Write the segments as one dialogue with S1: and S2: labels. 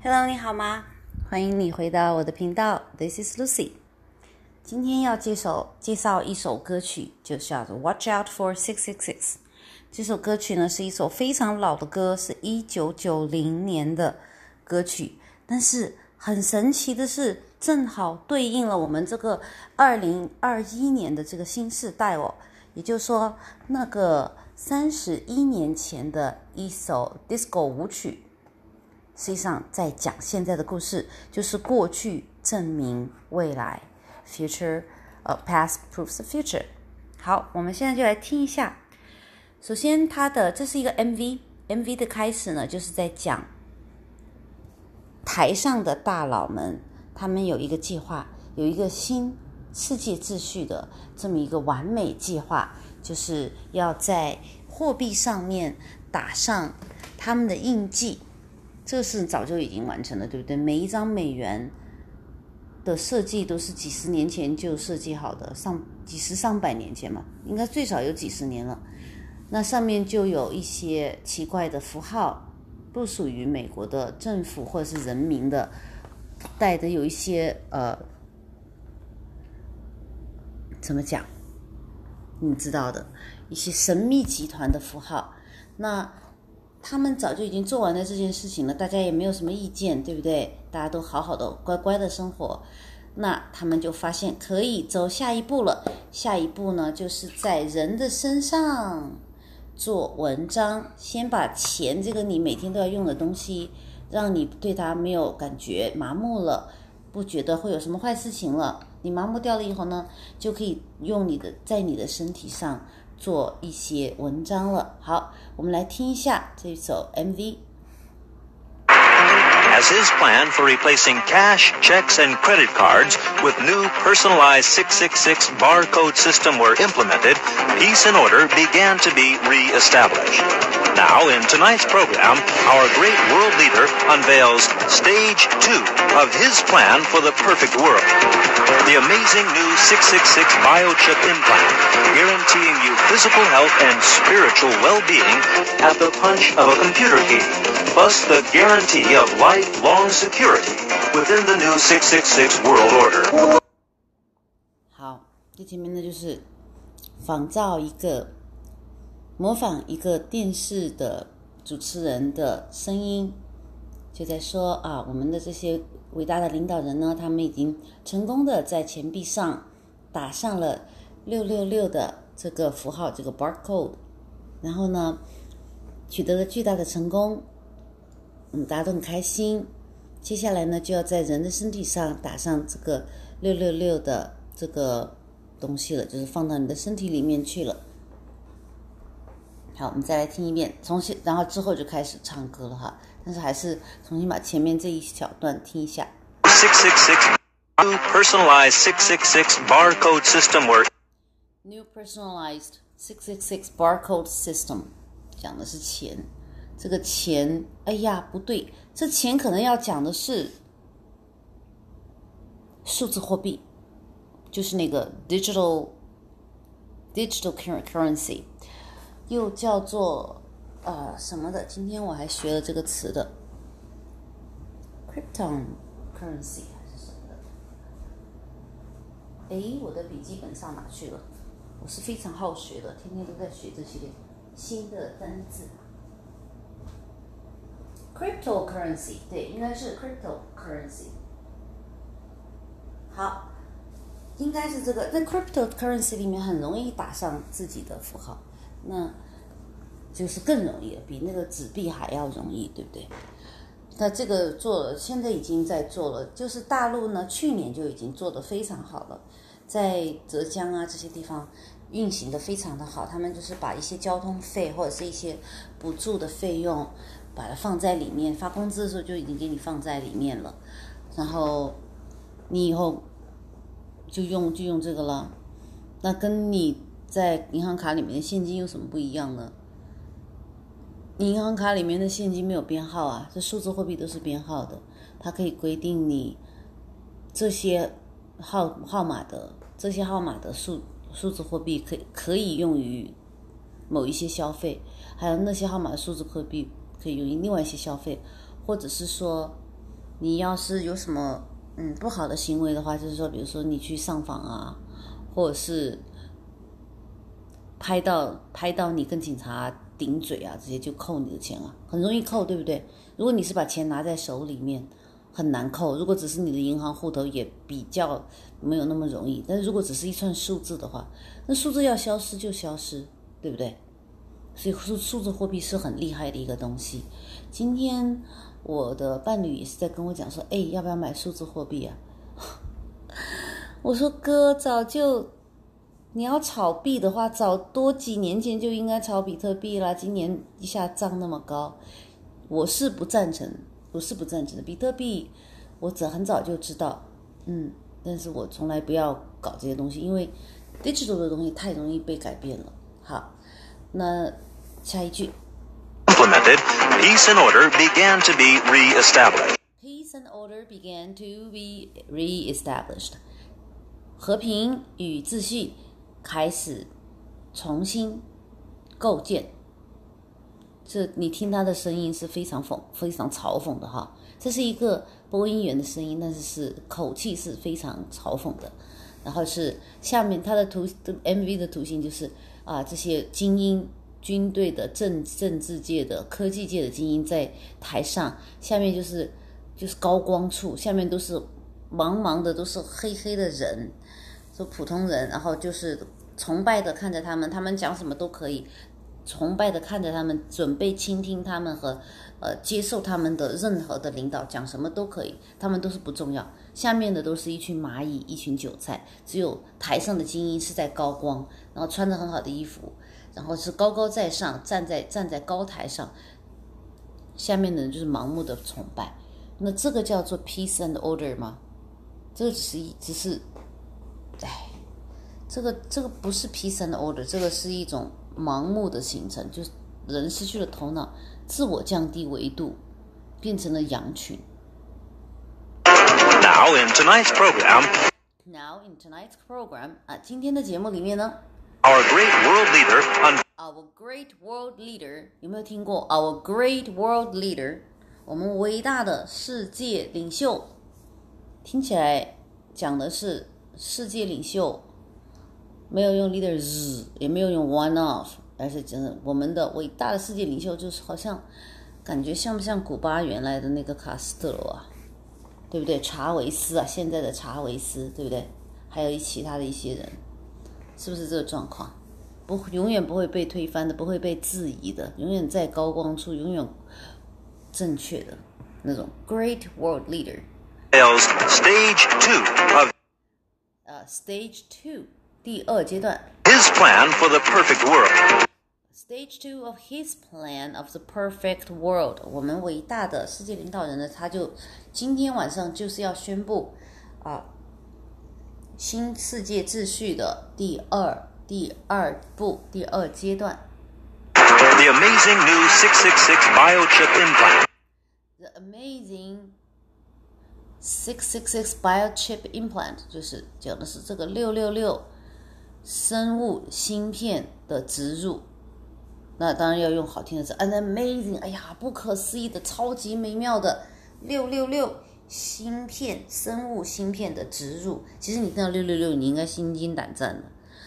S1: Hello，你好吗？欢迎你回到我的频道，This is Lucy。今天要介绍介绍一首歌曲，就叫做《Watch Out for Six Six Six》。这首歌曲呢是一首非常老的歌，是一九九零年的歌曲。但是很神奇的是，正好对应了我们这个二零二一年的这个新时代哦。也就是说，那个三十一年前的一首 disco 舞曲，实际上在讲现在的故事，就是过去证明未来，future，呃，past proves the future。好，我们现在就来听一下。首先，它的这是一个 MV，MV 的开始呢，就是在讲台上的大佬们，他们有一个计划，有一个新世界秩序的这么一个完美计划，就是要在货币上面打上他们的印记。这是早就已经完成了，对不对？每一张美元的设计都是几十年前就设计好的，上几十上百年前嘛，应该最少有几十年了。那上面就有一些奇怪的符号，不属于美国的政府或者是人民的，带的有一些呃，怎么讲？你知道的一些神秘集团的符号。那他们早就已经做完了这件事情了，大家也没有什么意见，对不对？大家都好好的、乖乖的生活。那他们就发现可以走下一步了。下一步呢，就是在人的身上。做文章，先把钱这个你每天都要用的东西，让你对它没有感觉，麻木了，不觉得会有什么坏事情了。你麻木掉了以后呢，就可以用你的在你的身体上做一些文章了。好，我们来听一下这首 MV。
S2: As his plan for replacing cash, checks, and credit cards with new personalized 666 barcode system were implemented, peace and order began to be re-established. Now, in tonight's program, our great world leader unveils stage two of his plan for the perfect world. The amazing new 666 biochip implant, guaranteeing you physical health and spiritual well-being at the punch of a computer key, plus the guarantee of life long security within the new 666 world order.
S1: 好，这前面呢就是仿造一个模仿一个电视的主持人的声音，就在说啊，我们的这些伟大的领导人呢，他们已经成功的在钱币上打上了六六六的这个符号，这个 barcode，然后呢，取得了巨大的成功。嗯，大家都很开心。接下来呢，就要在人的身体上打上这个六六六的这个东西了，就是放到你的身体里面去了。好，我们再来听一遍，重新，然后之后就开始唱歌了哈。但是还是重新把前面这一小段听一下。
S2: Six six six new personalized six six six barcode system were
S1: New personalized six six six barcode system，讲的是钱。这个钱，哎呀，不对，这钱可能要讲的是数字货币，就是那个 digital digital currency，又叫做呃什么的。今天我还学了这个词的 crypto currency 还是什么的。哎，我的笔记本上哪去了？我是非常好学的，天天都在学这些新的单字。Cryptocurrency 对，应该是 cryptocurrency。好，应该是这个。在 cryptocurrency 里面很容易打上自己的符号，那就是更容易了，比那个纸币还要容易，对不对？那这个做了，现在已经在做了，就是大陆呢，去年就已经做得非常好了，在浙江啊这些地方运行的非常的好，他们就是把一些交通费或者是一些补助的费用。把它放在里面，发工资的时候就已经给你放在里面了，然后你以后就用就用这个了。那跟你在银行卡里面的现金有什么不一样呢？你银行卡里面的现金没有编号啊，这数字货币都是编号的，它可以规定你这些号号码的这些号码的数数字货币可可以用于某一些消费，还有那些号码的数字货币。可以用于另外一些消费，或者是说，你要是有什么嗯不好的行为的话，就是说，比如说你去上访啊，或者是拍到拍到你跟警察顶嘴啊，直接就扣你的钱啊，很容易扣，对不对？如果你是把钱拿在手里面，很难扣；如果只是你的银行户头，也比较没有那么容易。但是如果只是一串数字的话，那数字要消失就消失，对不对？所以数数字货币是很厉害的一个东西。今天我的伴侣也是在跟我讲说：“哎，要不要买数字货币啊？” 我说：“哥，早就你要炒币的话，早多几年前就应该炒比特币啦。今年一下涨那么高，我是不赞成，我是不赞成的。比特币我早很早就知道，嗯，但是我从来不要搞这些东西，因为 digital 的东西太容易被改变了。好，那。下一句。
S2: Implemented, peace and order began to be re-established.
S1: Peace and order began to be re-established. 和平与秩序开始重新构建。这你听他的声音是非常讽、非常嘲讽的哈。这是一个播音员的声音，但是是口气是非常嘲讽的。然后是下面他的图，MV 的图形就是啊，这些精英。军队的政政治界的科技界的精英在台上，下面就是就是高光处，下面都是茫茫的都是黑黑的人，就普通人，然后就是崇拜的看着他们，他们讲什么都可以，崇拜的看着他们，准备倾听他们和呃接受他们的任何的领导讲什么都可以，他们都是不重要，下面的都是一群蚂蚁，一群韭菜，只有台上的精英是在高光，然后穿着很好的衣服。然后是高高在上，站在站在高台上，下面的人就是盲目的崇拜。那这个叫做 peace and order 吗？这个只是一，只是，哎，这个这个不是 peace and order，这个是一种盲目的形成，就是人失去了头脑，自我降低维度，变成了羊群。
S2: Now in tonight's program.
S1: Now in tonight's program 啊，今天的节目里面呢。
S2: Our great world leader.
S1: Our great world leader 有没有听过？Our great world leader，我们伟大的世界领袖，听起来讲的是世界领袖，没有用 leaders，也没有用 one of，而是真的我们的伟大的世界领袖，就是好像感觉像不像古巴原来的那个卡斯特罗啊？对不对？查韦斯啊，现在的查韦斯，对不对？还有其他的一些人。是不是这个状况？不，永远不会被推翻的，不会被质疑的，永远在高光处，永远正确的那种 great world leader。
S2: Stage two of
S1: 呃，Stage two 第二阶段。
S2: His plan for the perfect world.
S1: Stage two of his plan of the perfect world。我们伟大的世界领导人呢，他就今天晚上就是要宣布啊。新世界秩序的第二第二步第二阶段。
S2: The amazing new 666 biochip implant.
S1: The amazing 666 biochip implant 就是讲的是这个六六六生物芯片的植入。那当然要用好听的词，an amazing，哎呀，不可思议的，超级美妙的六六六。芯片、生物芯片的植入，其实你听到六六六，你应该心惊胆战的。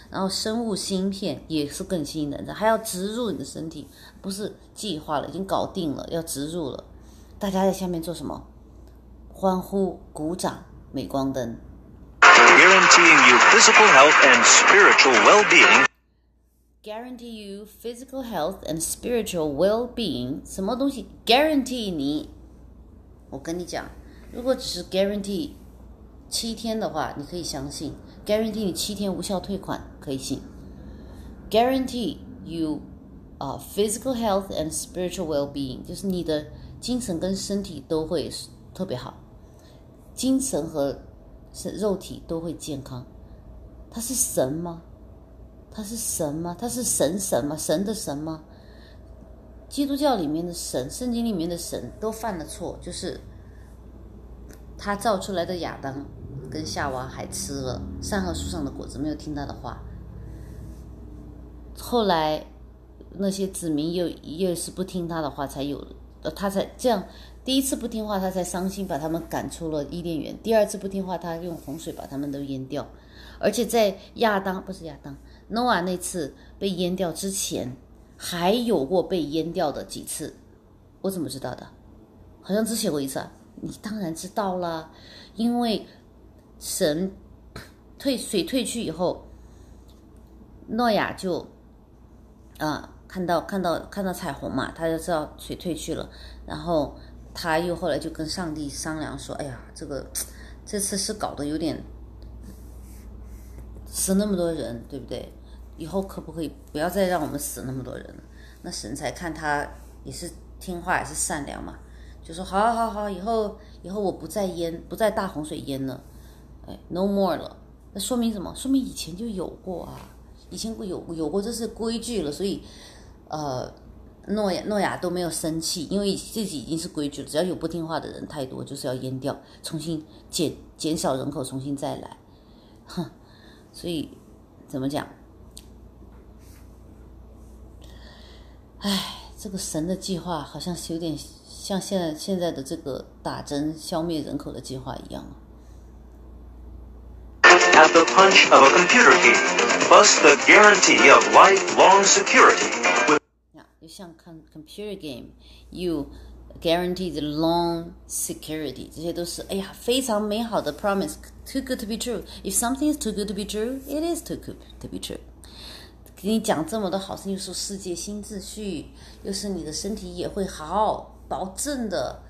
S1: 然后生物芯片也是更心惊胆战，还要植入你的身体，不是计划了，已经搞定了，要植入了。大家在下面做什么？欢呼、鼓掌、镁光灯。
S2: Guaranteeing you physical health and spiritual well-being.
S1: Guarantee you physical health and spiritual well-being. 什么东西？Guarantee 你？我跟你讲。如果只是 guarantee 七天的话，你可以相信；guarantee 你七天无效退款，可以信；guarantee you 啊 physical health and spiritual well-being，就是你的精神跟身体都会特别好，精神和是肉体都会健康。他是神吗？他是神吗？他是神神吗？神的神吗？基督教里面的神，圣经里面的神都犯了错，就是。他造出来的亚当跟夏娃还吃了善恶树上的果子，没有听他的话。后来那些子民又又是不听他的话，才有呃，他才这样第一次不听话，他才伤心，把他们赶出了伊甸园；第二次不听话，他用洪水把他们都淹掉。而且在亚当不是亚当，诺亚那次被淹掉之前，还有过被淹掉的几次。我怎么知道的？好像只写过一次啊。你当然知道了，因为神退水退去以后，诺亚就啊看到看到看到彩虹嘛，他就知道水退去了，然后他又后来就跟上帝商量说：“哎呀，这个这次是搞得有点死那么多人，对不对？以后可不可以不要再让我们死那么多人？那神才看他也是听话，也是善良嘛。”就说好，好，好，以后，以后我不再淹，不再大洪水淹了，哎，no more 了。那说明什么？说明以前就有过啊，以前有有过这是规矩了，所以，呃，诺亚诺亚都没有生气，因为自己已经是规矩了，只要有不听话的人太多，就是要淹掉，重新减减少人口，重新再来，哼，所以怎么讲？哎，这个神的计划好像是有点。像现在现在的这个打针消灭人口的计划一样。
S2: At the punch of a computer key, plus the guarantee of lifelong security.
S1: 呀，就像看 computer game, you guarantee the long security，这些都是哎呀非常美好的 promise, too good to be true. If something is too good to be true, it is too good to be true. 给你讲这么多好事，又说世界新秩序，又是你的身体也会好。保证的，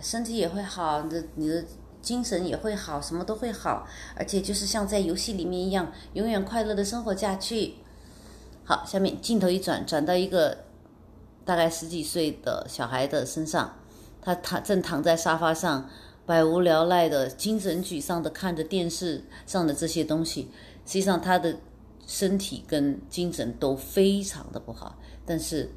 S1: 身体也会好，你的你的精神也会好，什么都会好，而且就是像在游戏里面一样，永远快乐的生活下去。好，下面镜头一转，转到一个大概十几岁的小孩的身上，他躺正躺在沙发上，百无聊赖的，精神沮丧的看着电视上的这些东西。实际上，他的身体跟精神都非常的不好，但是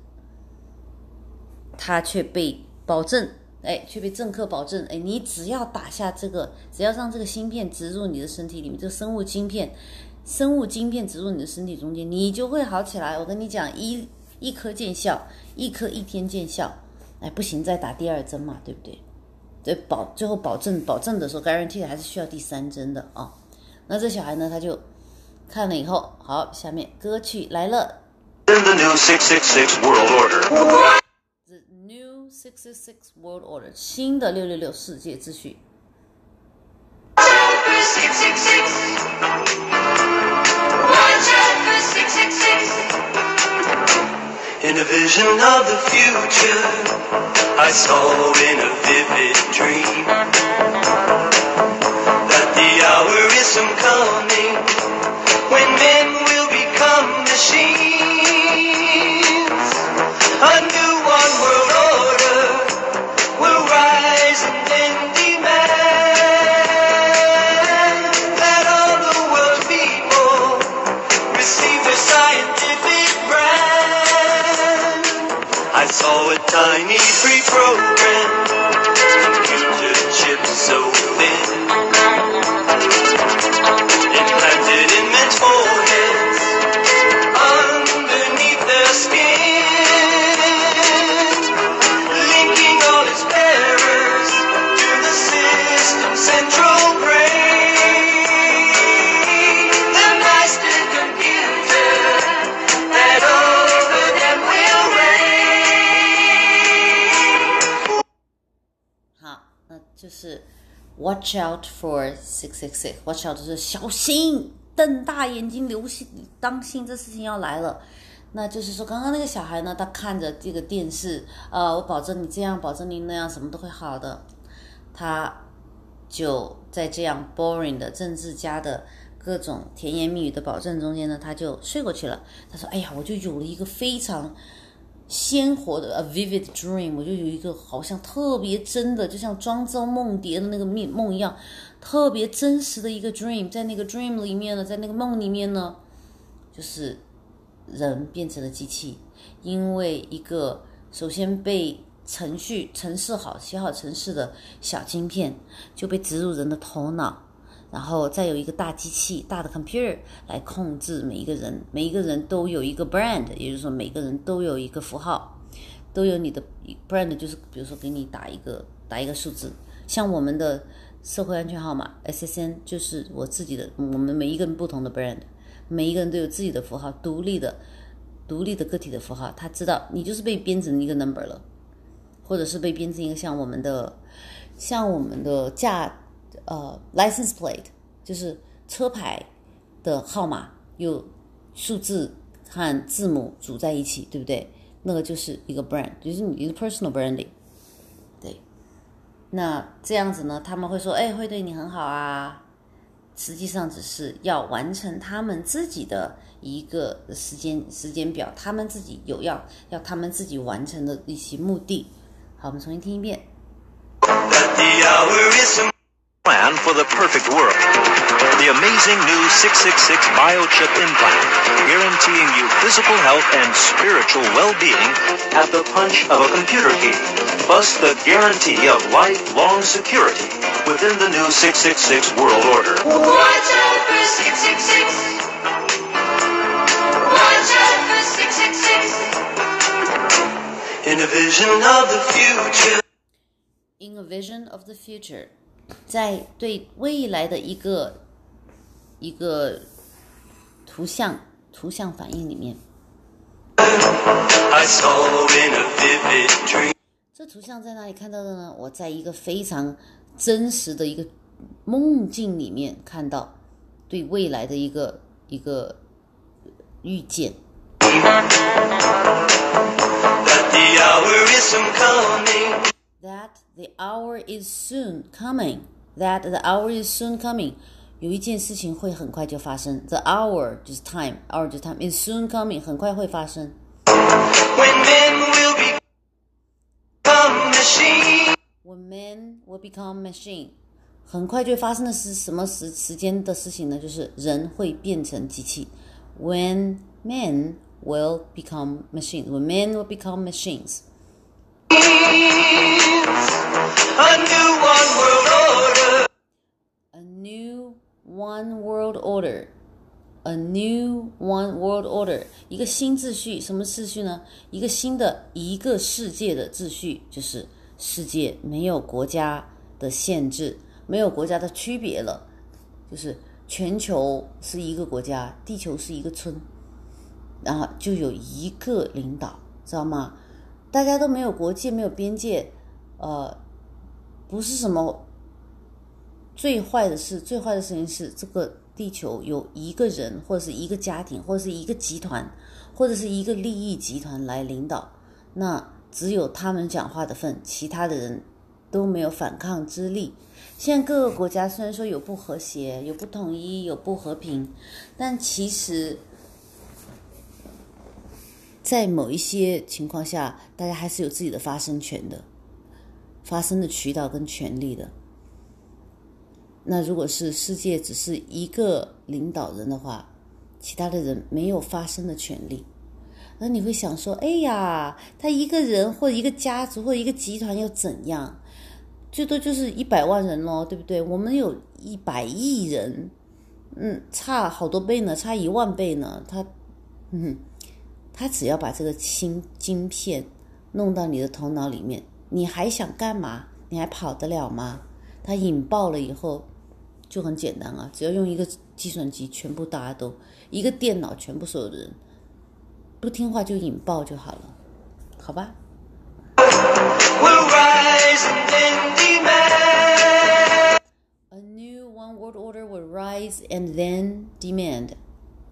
S1: 他却被。保证，哎，却被政客保证，哎，你只要打下这个，只要让这个芯片植入你的身体里面，这个生物晶片，生物晶片植入你的身体中间，你就会好起来。我跟你讲，一一颗见效，一颗一天见效，哎，不行，再打第二针嘛，对不对？对，保最后保证保证的时候，guarantee 还是需要第三针的啊。那这小孩呢，他就看了以后，好，下面歌曲来了。Six Six Six World Order，新的六六六世界秩序。In a vision of the future, I saw in a vivid dream that the hour is soon coming when men I need free pro. Watch out for six six six. Watch out 就是小心，瞪大眼睛，留心，当心，这事情要来了。那就是说，刚刚那个小孩呢，他看着这个电视，呃，我保证你这样，保证你那样，什么都会好的。他就在这样 boring 的政治家的各种甜言蜜语的保证中间呢，他就睡过去了。他说：“哎呀，我就有了一个非常……”鲜活的 a vivid dream，我就有一个好像特别真的，就像庄周梦蝶的那个梦梦一样，特别真实的一个 dream，在那个 dream 里面呢，在那个梦里面呢，就是人变成了机器，因为一个首先被程序程式好写好程式的小晶片就被植入人的头脑。然后再有一个大机器，大的 computer 来控制每一个人，每一个人都有一个 brand，也就是说每个人都有一个符号，都有你的 brand，就是比如说给你打一个打一个数字，像我们的社会安全号码 SSN 就是我自己的，我们每一个人不同的 brand，每一个人都有自己的符号，独立的独立的个体的符号，他知道你就是被编成一个 number 了，或者是被编成一个像我们的像我们的驾呃 license plate，就是车牌的号码有数字和字母组在一起，对不对？那个就是一个 brand，就是你的 personal branding。对，那这样子呢，他们会说，哎，会对你很好啊。实际上只是要完成他们自己的一个时间时间表，他们自己有要要他们自己完成的一些目的。好，我们重新听一遍。
S2: Plan for the perfect world. The amazing new 666 biochip implant, guaranteeing you physical health and spiritual well-being at the punch of a computer key, plus the guarantee of lifelong security within the new 666 world order.
S3: Watch out for 666. Watch out for 666.
S2: In a vision of the future.
S1: In a vision of the future，在对未来的一个一个图像图像反应里面.这图像在哪里看到的呢？我在一个非常真实的一个梦境里面看到对未来的一个一个预见。
S2: That the hour is coming.
S1: That the hour is soon coming. That the hour is soon coming. 有一件事情会很快就发生。The hour 就是 time，hour 就是 time，is soon coming，很快会发生。
S2: When men will become machines.
S1: When men will become machine，很快就会发生的是什么时时间的事情呢？就是人会变成机器。When men will become machines. When men will become machines.
S2: A new one world order.
S1: A new one world order. A new one world order，一个新秩序，什么秩序呢？一个新的一个世界的秩序，就是世界没有国家的限制，没有国家的区别了，就是全球是一个国家，地球是一个村，然后就有一个领导，知道吗？大家都没有国界，没有边界，呃，不是什么最坏的事，最坏的事情是这个地球有一个人，或者是一个家庭，或者是一个集团，或者是一个利益集团来领导，那只有他们讲话的份，其他的人都没有反抗之力。现在各个国家虽然说有不和谐、有不统一、有不和平，但其实，在某一些情况下，大家还是有自己的发声权的，发声的渠道跟权利的。那如果是世界只是一个领导人的话，其他的人没有发声的权利。那你会想说，哎呀，他一个人或者一个家族或一个集团又怎样？最多就是一百万人咯，对不对？我们有一百亿人，嗯，差好多倍呢，差一万倍呢。他，嗯，他只要把这个芯晶片弄到你的头脑里面，你还想干嘛？你还跑得了吗？它引爆了以后，就很简单啊，只要用一个计算机，全部大家都一个电脑，全部所有的人不听话就引爆就好了，好吧. A new one world order will rise and then demand.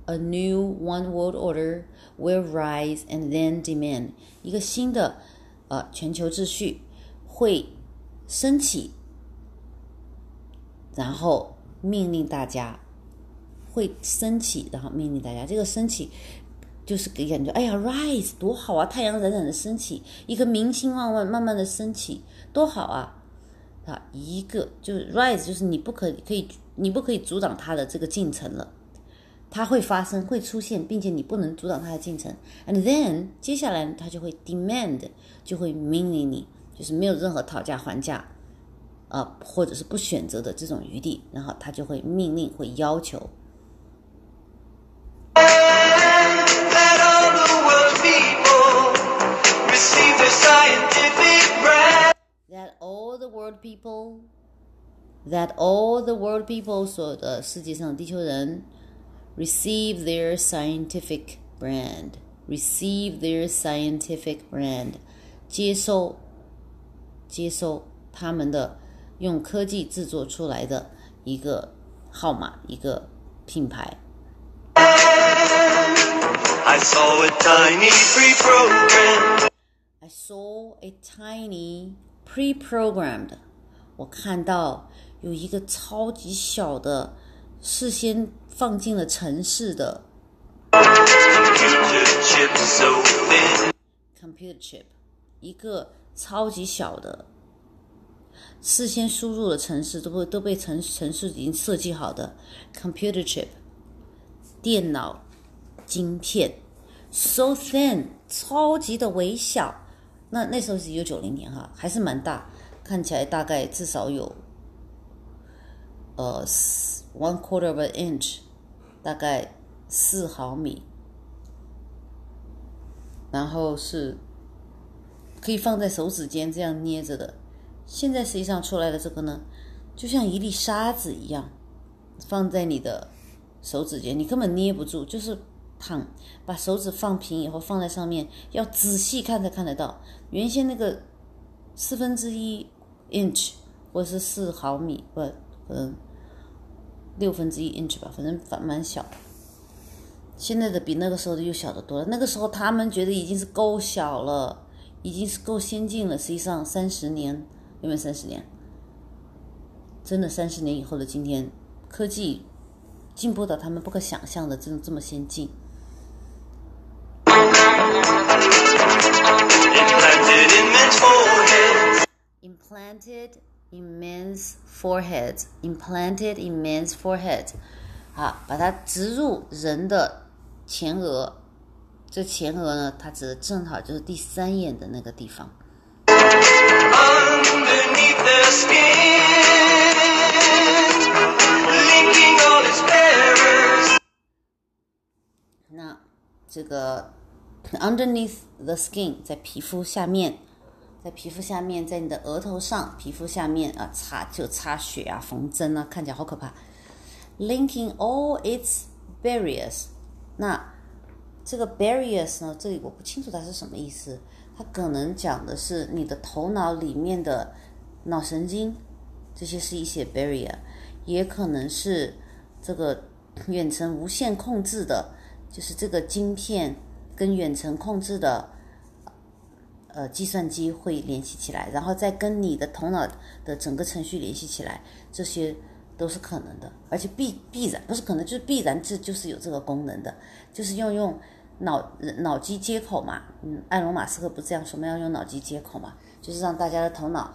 S1: A new one world order will rise and then demand. 一个新的全球秩序会升起，然后命令大家会升起，然后命令大家。这个升起就是给感觉，哎呀，rise 多好啊！太阳冉冉的升起，一颗明星慢慢慢慢的升起，多好啊！啊，一个就是 rise，就是你不可可以，你不可以阻挡它的这个进程了，它会发生，会出现，并且你不能阻挡它的进程。And then 接下来它就会 demand，就会命令你，就是没有任何讨价还价，啊、呃，或者是不选择的这种余地，然后它就会命令，会要求。
S2: That all the world people,
S1: that all the world people，所有的世界上地球人。receive their scientific brand receive their scientific brand 接收接收他们的用科技制作出来的一个号码一个品牌。
S3: I saw a tiny free program.
S1: I saw a tiny pre-programmed，我看到有一个超级小的， 事先放进了城市的
S3: Computer chip
S1: 一个超级小的，事先输入的城市都被都被城城市已经设计好的 computer chip，电脑晶片，so thin，超级的微小。那那时候是一九九零年哈，还是蛮大，看起来大概至少有呃 one quarter of an inch，大概四毫米。然后是可以放在手指间这样捏着的。现在实际上出来的这个呢，就像一粒沙子一样，放在你的手指间，你根本捏不住，就是躺，把手指放平以后放在上面，要仔细看才看得到。原先那个四分之一 inch 或者是四毫米，不，嗯，六分之一 inch 吧，反正反蛮小。现在的比那个时候的又小得多了。那个时候他们觉得已经是够小了，已经是够先进了。实际上三十年有没有三十年？真的三十年以后的今天，科技进步到他们不可想象的这种这么先进。
S3: Implanted in men's
S1: implanted
S3: foreheads.
S1: in men's foreheads, implanted in men's forehead，啊，把它植入人的前额。这前额呢，它指的正好就是第三眼的那个地方。
S3: Underneath the skin. Linking all its bearers.
S1: 那这个 underneath the skin 在皮肤下面， 在皮肤下面，在你的额头上，皮肤下面啊，擦就擦血啊，缝针啊，看起来好可怕。Linking all its barriers，那这个 barriers 呢，这里我不清楚它是什么意思，它可能讲的是你的头脑里面的脑神经，这些是一些 barrier，也可能是这个远程无线控制的，就是这个晶片跟远程控制的呃计算机会联系起来，然后再跟你的头脑的整个程序联系起来，这些都是可能的，而且必必然不是可能，就是必然这就是有这个功能的，就是要用脑脑机接口嘛，嗯，埃隆马斯克不这样说吗？要用脑机接口嘛，就是让大家的头脑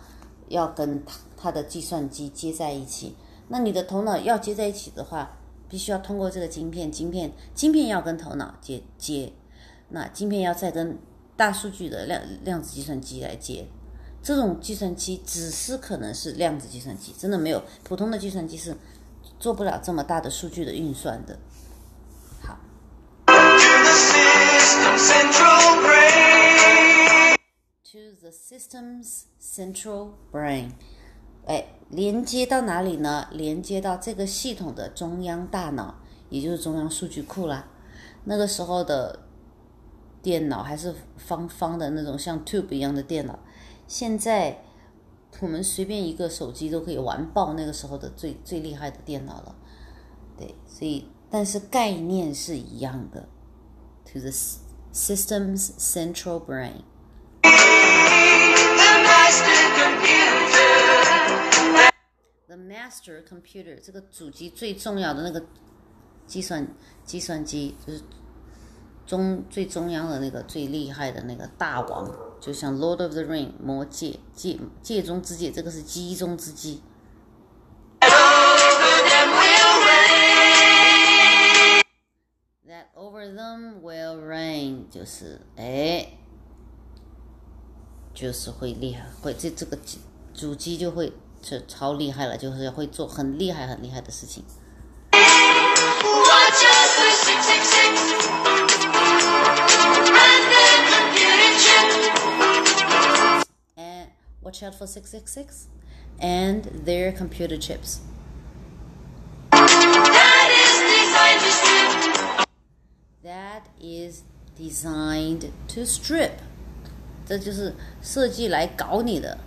S1: 要跟他他的计算机接在一起。那你的头脑要接在一起的话，必须要通过这个晶片，晶片晶片要跟头脑接接，那晶片要再跟大数据的量量子计算机来接。这种计算机只是可能是量子计算机，真的没有普通的计算机是做不了这么大的数据的运算的。好
S3: ，To the
S1: system's central brain，哎，连接到哪里呢？连接到这个系统的中央大脑，也就是中央数据库啦。那个时候的电脑还是方方的那种像 tube 一样的电脑，现在我们随便一个手机都可以玩爆那个时候的最最厉害的电脑了。对，所以但是概念是一样的，to the system's central brain。
S3: The master computer
S1: 这个主机最重要的那个计算计算机，就是中最中央的那个最厉害的那个大王，就像 Lord of the Ring 魔戒界界中之界，这个是机中之机。
S3: Over them will reign.
S1: That over them will reign，就是哎，就是会厉害，会这这个主机就会就超厉害了，就是会做很厉害很厉害的事情。
S3: watch out for 666. and
S1: their computer chips.
S4: That is designed to strip.
S1: That is designed to strip. 这就是设计来搞你的。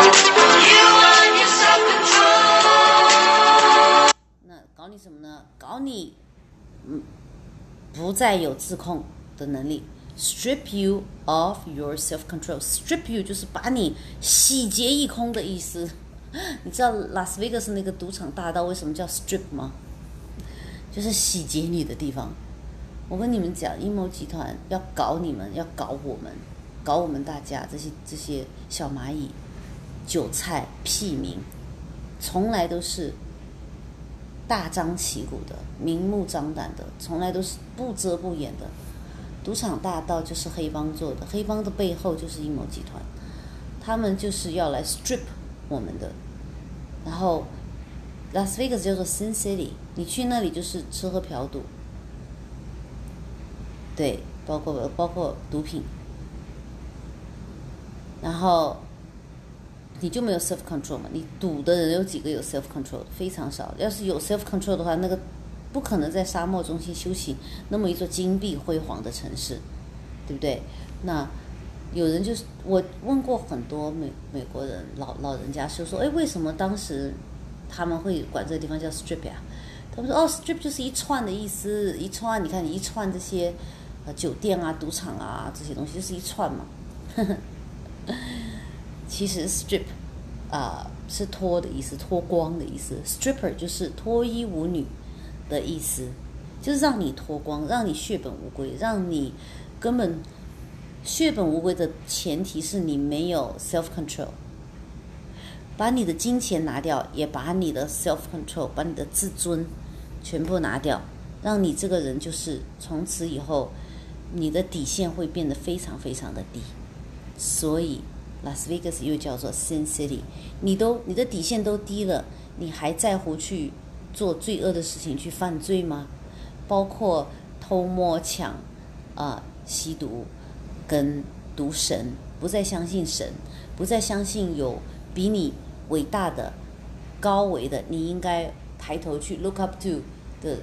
S4: You on your self-control.
S1: 那搞你什么呢？搞你，嗯，不再有自控的能力。 Strip you of your self control. Strip you 就是把你洗劫一空的意思。你知道拉斯维加斯那个赌场大道为什么叫 strip 吗？就是洗劫你的地方。我跟你们讲，阴谋集团要搞你们，要搞我们，搞我们大家这些这些小蚂蚁、韭菜、屁民，从来都是大张旗鼓的、明目张胆的，从来都是不遮不掩的。赌场大盗就是黑帮做的，黑帮的背后就是阴谋集团，他们就是要来 strip 我们的。然后 Las Vegas 叫做 Sin City，你去那里就是吃喝嫖赌，对，包括包括毒品，然后你就没有 self control 嘛？你赌的人有几个有 self control？非常少。要是有 self control 的话，那个不可能在沙漠中心修行那么一座金碧辉煌的城市，对不对？那有人就是我问过很多美美国人老老人家，就说，哎，为什么当时他们会管这个地方叫 strip 呀？他们说，哦，strip 就是一串的意思，一串，你看你一串这些呃酒店啊、赌场啊这些东西，就是一串嘛。其实 strip 啊、是脱的意思，脱光的意思。stripper 就是脱衣舞女的意思，就是让你脱光，让你血本无归，让你根本血本无归的前提是你没有 self control，把你的金钱拿掉，也把你的 self control，把你的自尊全部拿掉，让你这个人就是从此以后，你的底线会变得非常非常的低。所以拉斯维加斯又叫做 Sin City，你都你的底线都低了，你还在乎去做罪恶的事情去犯罪吗？包括偷摸抢啊、吸毒跟毒神，不再相信神，不再相信有比你伟大的、高维的，你应该抬头去 look up to 的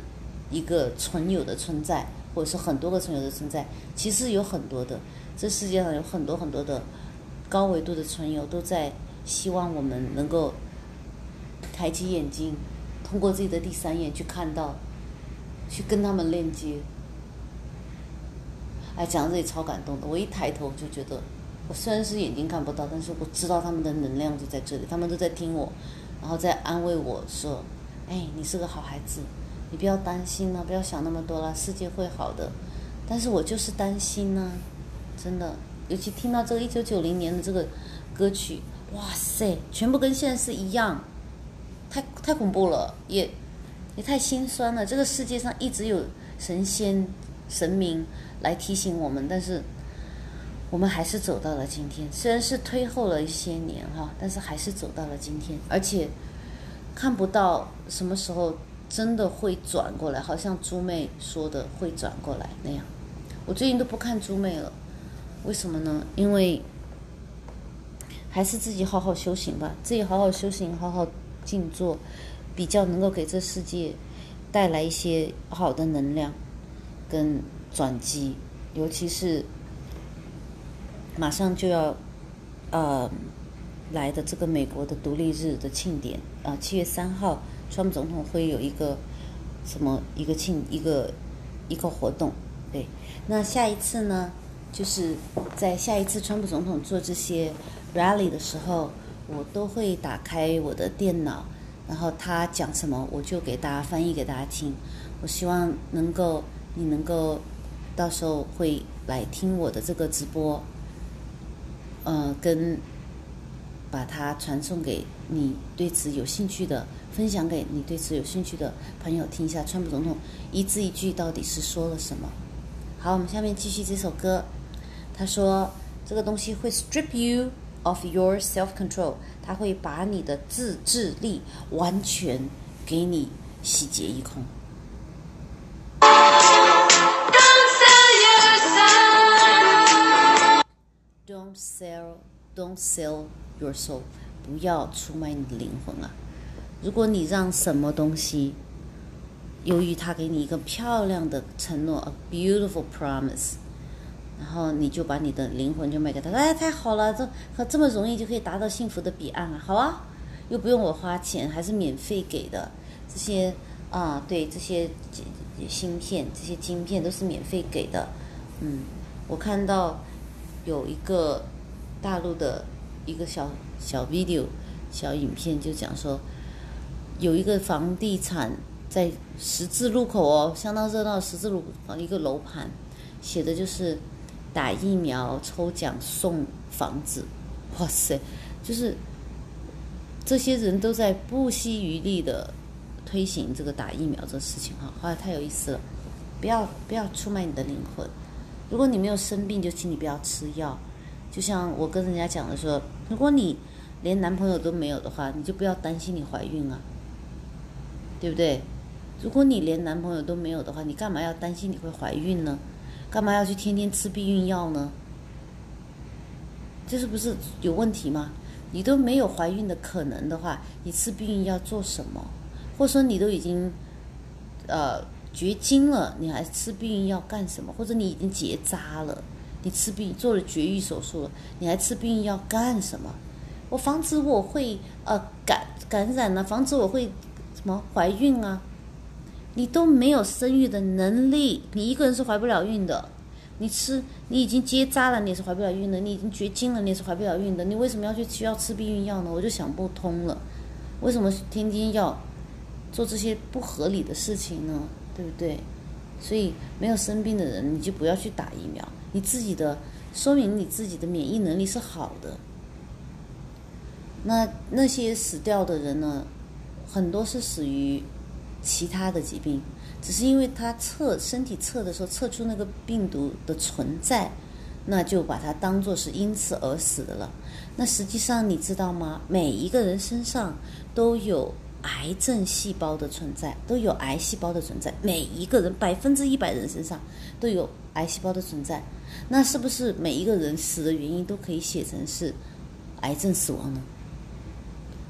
S1: 一个存有的存在，或者是很多个存有的存在，其实有很多的，这世界上有很多很多的高维度的存有都在希望我们能够抬起眼睛，通过自己的第三眼去看到，去跟他们链接。哎，讲到这里超感动的，我一抬头就觉得，我虽然是眼睛看不到，但是我知道他们的能量就在这里，他们都在听我，然后在安慰我说：“哎，你是个好孩子，你不要担心了、不要想那么多了，世界会好的。”但是我就是担心呢、真的，尤其听到这个一九九零年的这个歌曲，哇塞，全部跟现在是一样，太太恐怖了，也也太心酸了。这个世界上一直有神仙、神明来提醒我们，但是我们还是走到了今天。虽然是推后了一些年哈，但是还是走到了今天，而且看不到什么时候真的会转过来，好像猪妹说的会转过来那样。我最近都不看猪妹了，为什么呢？因为还是自己好好修行吧，自己好好修行，好好静坐，比较能够给这世界带来一些好的能量跟转机，尤其是马上就要呃来的这个美国的独立日的庆典啊，七、月三号，川普总统会有一个什么一个庆一个一个活动，对，那下一次呢，就是在下一次川普总统做这些 rally 的时候，我都会打开我的电脑，然后他讲什么，我就给大家翻译给大家听。我希望能够你能够到时候会来听我的这个直播，呃，跟把它传送给你对此有兴趣的，分享给你对此有兴趣的朋友听一下，川普总统一字一句到底是说了什么。好，我们下面继续这首歌。他说这个东西会 strip you of your self control，它会把你的自制力完全给你洗劫一空。
S4: Don't sell your soul.
S1: Don't sell, don't sell your soul，不要出卖你的灵魂啊！如果你让什么东西，由于他给你一个漂亮的承诺，a beautiful promise，然后你就把你的灵魂就卖给他，哎，太好了，这可这么容易就可以达到幸福的彼岸啊！好啊，又不用我花钱，还是免费给的，这些啊，对，这些芯片、这些晶片都是免费给的。嗯，我看到有一个大陆的一个小小 video 小影片，就讲说有一个房地产在十字路口哦，相当热闹十字路口一个楼盘，写的就是打疫苗抽奖送房子，哇塞，就是这些人都在不惜余力的推行这个打疫苗这事情哈，哇，太有意思了，不要不要出卖你的灵魂。如果你没有生病，就请你不要吃药。就像我跟人家讲的说，如果你连男朋友都没有的话，你就不要担心你怀孕啊，对不对？如果你连男朋友都没有的话，你干嘛要担心你会怀孕呢？干嘛要去天天吃避孕药呢？这是不是有问题吗？你都没有怀孕的可能的话，你吃避孕药做什么？或者说你都已经呃绝经了，你还吃避孕药干什么？或者你已经结扎了，你吃避做了绝育手术了，你还吃避孕药干什么？我防止我会呃感感染呢、防止我会什么怀孕啊？你都没有生育的能力，你一个人是怀不了孕的。你吃，你已经结扎了，你是怀不了孕的；你已经绝经了，你是怀不了孕的。你为什么要去需要吃避孕药呢？我就想不通了，为什么天天要做这些不合理的事情呢？对不对？所以没有生病的人，你就不要去打疫苗。你自己的说明你自己的免疫能力是好的。那那些死掉的人呢，很多是死于其他的疾病，只是因为他测身体测的时候测出那个病毒的存在，那就把它当做是因此而死的了。那实际上你知道吗？每一个人身上都有癌症细胞的存在，都有癌细胞的存在。每一个人百分之一百人身上都有癌细胞的存在。那是不是每一个人死的原因都可以写成是癌症死亡呢？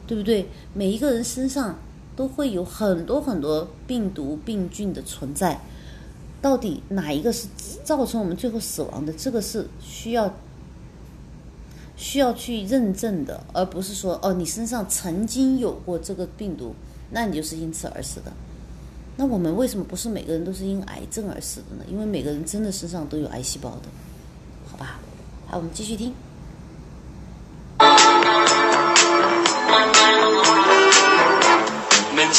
S1: 对不对？每一个人身上都会有很多很多病毒病菌的存在，到底哪一个是造成我们最后死亡的？这个是需要需要去认证的，而不是说哦，你身上曾经有过这个病毒，那你就是因此而死的。那我们为什么不是每个人都是因癌症而死的呢？因为每个人真的身上都有癌细胞的，好吧？好，我们继续听。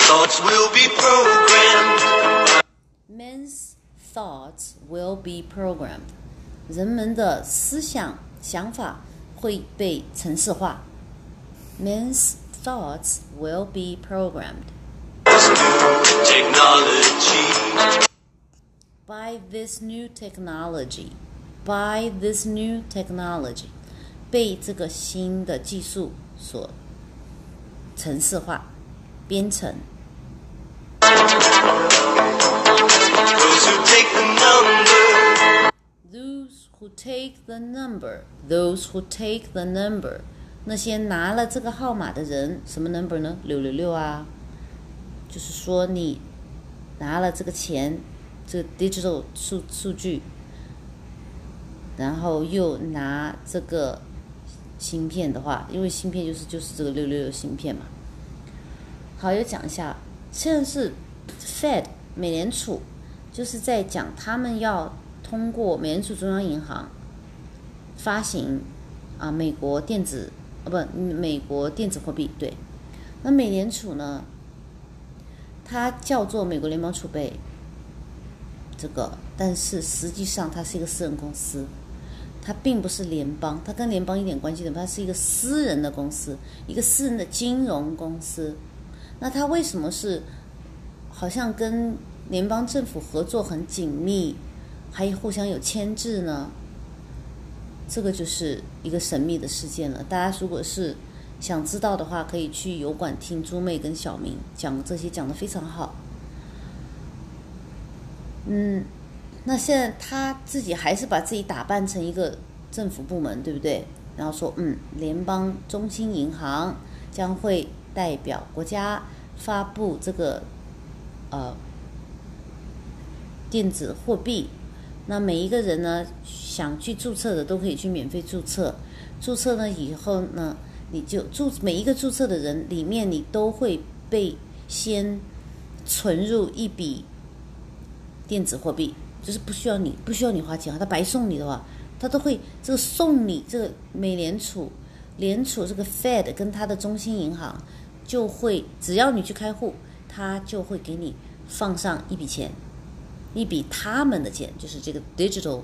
S3: thoughts will be programmed.
S1: Men's thoughts will be programmed。人们的思想、想法会被程式化。Men's thoughts will be programmed
S3: Technology.
S1: by this new technology. By this new technology，被这个新的技术所程式化、编程。
S3: Who take the number,
S1: those who take the number，那些拿了这个号码的人，什么 number 呢？六六六啊，就是说你拿了这个钱，这个 digital 数数据，然后又拿这个芯片的话，因为芯片就是就是这个六六六芯片嘛。好，又讲一下，现在是 Fed 美联储，就是在讲他们要通过美联储中央银行发行啊美国电子啊不美国电子货币对，那美联储呢，它叫做美国联邦储备这个，但是实际上它是一个私人公司，它并不是联邦，它跟联邦一点关系都没有，它是一个私人的公司，一个私人的金融公司。那它为什么是好像跟联邦政府合作很紧密，还互相有牵制呢？这个就是一个神秘的事件了。大家如果是想知道的话，可以去油管听朱妹跟小明讲这些，讲的非常好。嗯，那现在他自己还是把自己打扮成一个政府部门，对不对？然后说，嗯，联邦中心银行将会代表国家发布这个呃电子货币。那每一个人呢，想去注册的都可以去免费注册。注册呢以后呢，你就注每一个注册的人里面，你都会被先存入一笔电子货币，就是不需要你不需要你花钱啊，他白送你的话，他都会这个送你这个美联储联储这个 Fed 跟他的中心银行就会，只要你去开户，他就会给你放上一笔钱，一笔他们的钱，就是这个 digital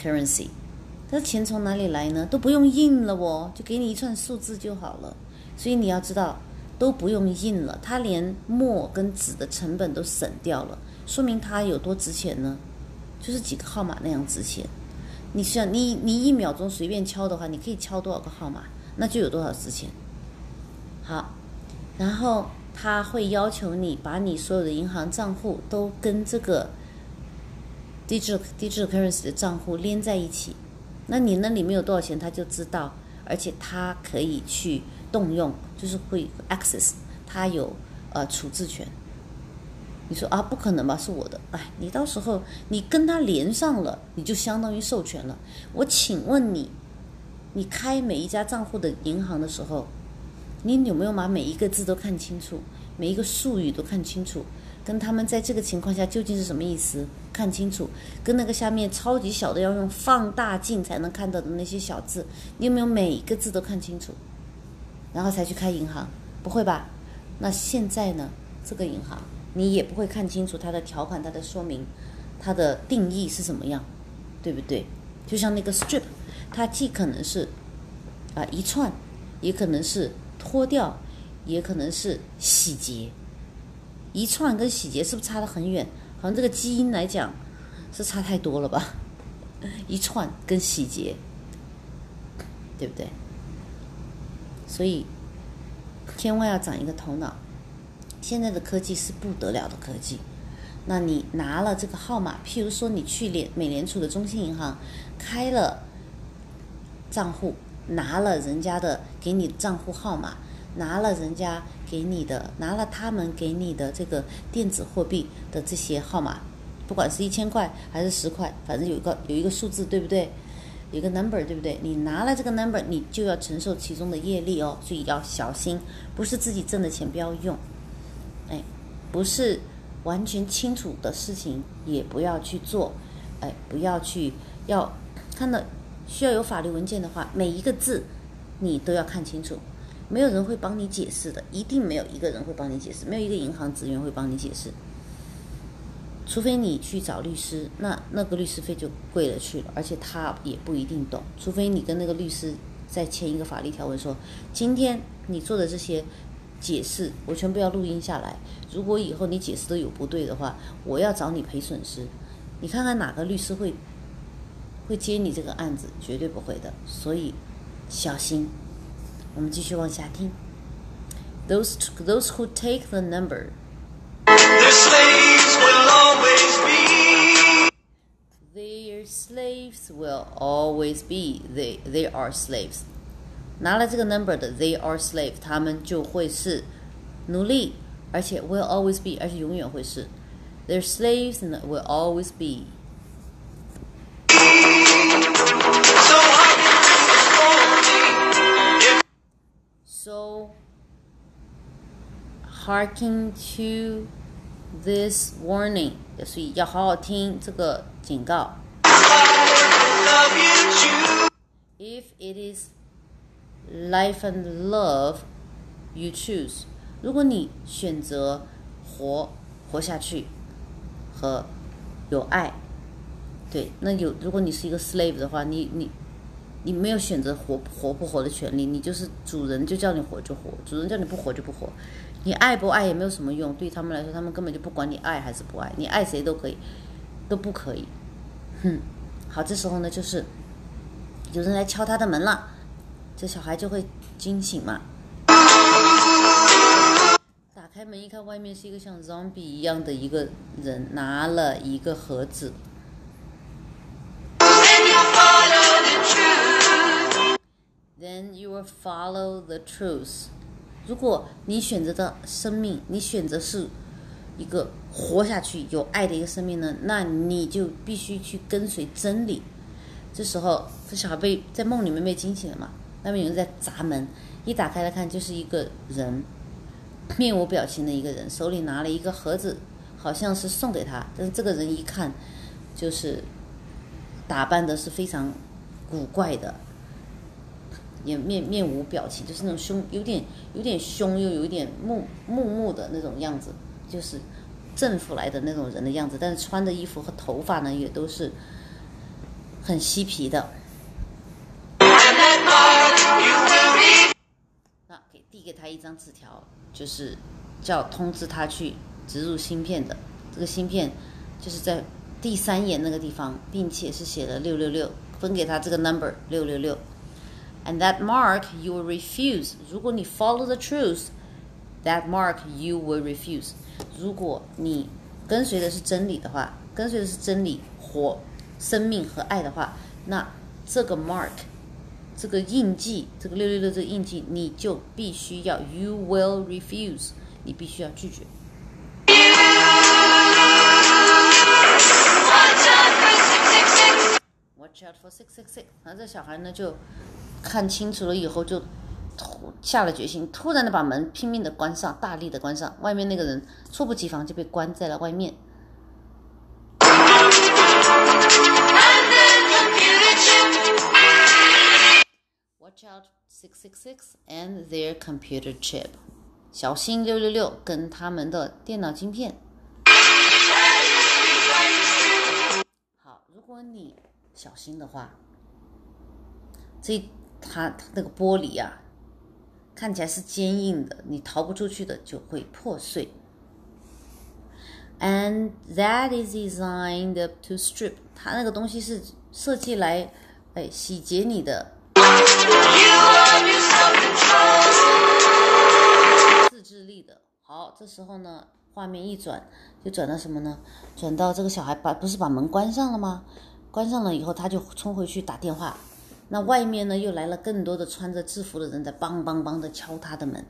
S1: currency。这钱从哪里来呢？都不用印了哦，就给你一串数字就好了。所以你要知道，都不用印了，它连墨跟纸的成本都省掉了，说明它有多值钱呢？就是几个号码那样值钱。你想，你你一秒钟随便敲的话，你可以敲多少个号码，那就有多少值钱。好，然后他会要求你把你所有的银行账户都跟这个 digital digital currency 的账户连在一起。那你那里面有多少钱，他就知道，而且他可以去动用，就是会 access，他有呃处置权。你说啊，不可能吧？是我的，哎，你到时候你跟他连上了，你就相当于授权了。我请问你，你开每一家账户的银行的时候，你有没有把每一个字都看清楚，每一个术语都看清楚？跟他们在这个情况下究竟是什么意思看清楚，跟那个下面超级小的要用放大镜才能看到的那些小字，你有没有每一个字都看清楚，然后才去开银行？不会吧？那现在呢？这个银行你也不会看清楚它的条款、它的说明、它的定义是什么样，对不对？就像那个 strip，它既可能是啊一串，也可能是脱掉，也可能是洗劫。一串跟洗劫是不是差得很远？好像这个基因来讲是差太多了吧？一串跟洗劫，对不对？所以千万要长一个头脑。现在的科技是不得了的科技。那你拿了这个号码，譬如说你去联美联储的中心银行开了账户，拿了人家的给你账户号码，拿了人家给你的，拿了他们给你的这个电子货币的这些号码，不管是一千块还是十块，反正有一个有一个数字，对不对？有一个 number，对不对？你拿了这个 number，你就要承受其中的业力哦，所以要小心，不是自己挣的钱不要用，哎，不是完全清楚的事情也不要去做，哎，不要去要看到需要有法律文件的话，每一个字你都要看清楚。没有人会帮你解释的，一定没有一个人会帮你解释，没有一个银行职员会帮你解释，除非你去找律师，那那个律师费就贵了去了，而且他也不一定懂，除非你跟那个律师再签一个法律条文说，今天你做的这些解释我全部要录音下来，如果以后你解释都有不对的话，我要找你赔损失，你看看哪个律师会会接你这个案子，绝对不会的，所以小心。我们继续往下听。Those those who take the number,
S3: Their slaves will always be.
S1: their slaves will always be. They they are slaves. 拿了这个 number 的 they are slave，他们就会是奴隶，而且 will always be，而且永远会是 their slaves and will always be.
S3: parking to this warning.
S1: 所以要好好听这个警告。If it is life and love you choose. 如果你选择活活下去和有爱对那有如果你是一个 slave 的话你你你没有选择活活不活的权利你就是主人就叫你活就活主人叫你不活就不活。你爱不爱也没有什么用，对他们来说，他们根本就不管你爱还是不爱，你爱谁都可以，都不可以。哼，好，这时候呢，就是有人来敲他的门了，这小孩就会惊醒嘛。打开门一看，外面是一个像 zombie 一样的一个人，拿了一个盒子。Then you will follow the truth。如果你选择的生命，你选择是一个活下去、有爱的一个生命呢，那你就必须去跟随真理。这时候，这小孩被在梦里面被惊醒了嘛？那边有人在砸门，一打开来看，就是一个人，面无表情的一个人，手里拿了一个盒子，好像是送给他，但是这个人一看，就是打扮的是非常古怪的，也面面无表情，就是那种凶，有点有点凶，又有一点木木木的那种样子，就是政府来的那种人的样子，但是穿的衣服和头发呢，也都是很嬉皮的。那给递给他一张纸条，就是叫通知他去植入芯片的。这个芯片就是在第三眼那个地方，并且是写了六六六，分给他这个 number 六六六。And that mark you will refuse. 如果你 follow the truth, that mark you will refuse. 如果你跟随的是真理的话，跟随的是真理、活、生命和爱的话，那这个 mark 这个印记，这个六六六这个印记，你就必须要，you will refuse，你必须要拒绝。
S4: Watch out for 666.
S1: Watch out for six six six。然后这小孩呢就看清楚了以后就突下了决心，突然的把门拼命的关上，大力的关上。外面那个人猝不及防就被关在了外面。Watch out six six six and their computer chip。小心六六六跟他们的电脑晶片。好，如果你小心的话，这它它那个玻璃啊，看起来是坚硬的，你逃不出去的就会破碎。And that is designed to strip，它那个东西是设计来，哎，洗劫你的.自制力的。好，这时候呢，画面一转，就转到什么呢？转到这个小孩把不是把门关上了吗？关上了以后，他就冲回去打电话。那外面呢，又来了更多的穿着制服的人在梆梆梆的敲他的门。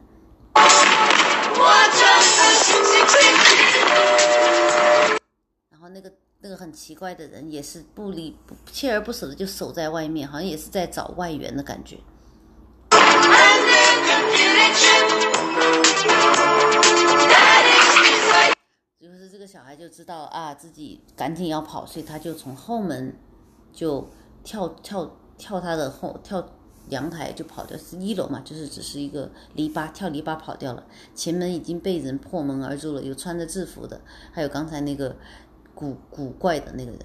S1: 然后那个那个很奇怪的人也是不离不锲而不舍的就守在外面，好像也是在找外援的感觉。就是这个小孩就知道啊，自己赶紧要跑，所以他就从后门就跳跳跳他的后跳阳台就跑掉，是一楼嘛，就是只是一个篱笆，跳篱笆跑掉了。前门已经被人破门而入了，有穿着制服的，还有刚才那个古古怪的那个人。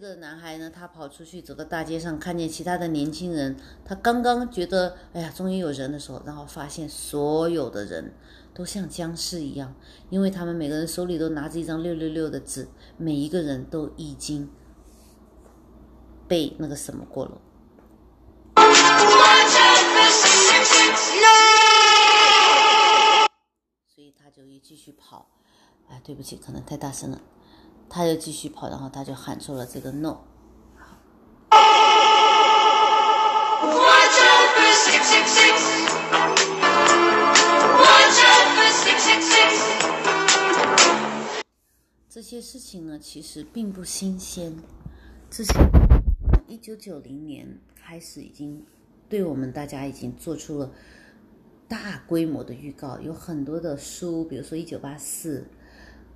S1: 这个男孩呢，他跑出去走到大街上，看见其他的年轻人，他刚刚觉得哎呀，终于有人的时候，然后发现所有的人都像僵尸一样，因为他们每个人手里都拿着一张六六六的纸，每一个人都已经被那个什么过了。所以他就一继续跑，哎，对不起，可能太大声了，他就继续跑，然后他就喊出了这个 no。这些事情呢，其实并不新鲜。之前一九九零年开始，已经对我们大家已经做出了大规模的预告，有很多的书，比如说《一九八四》，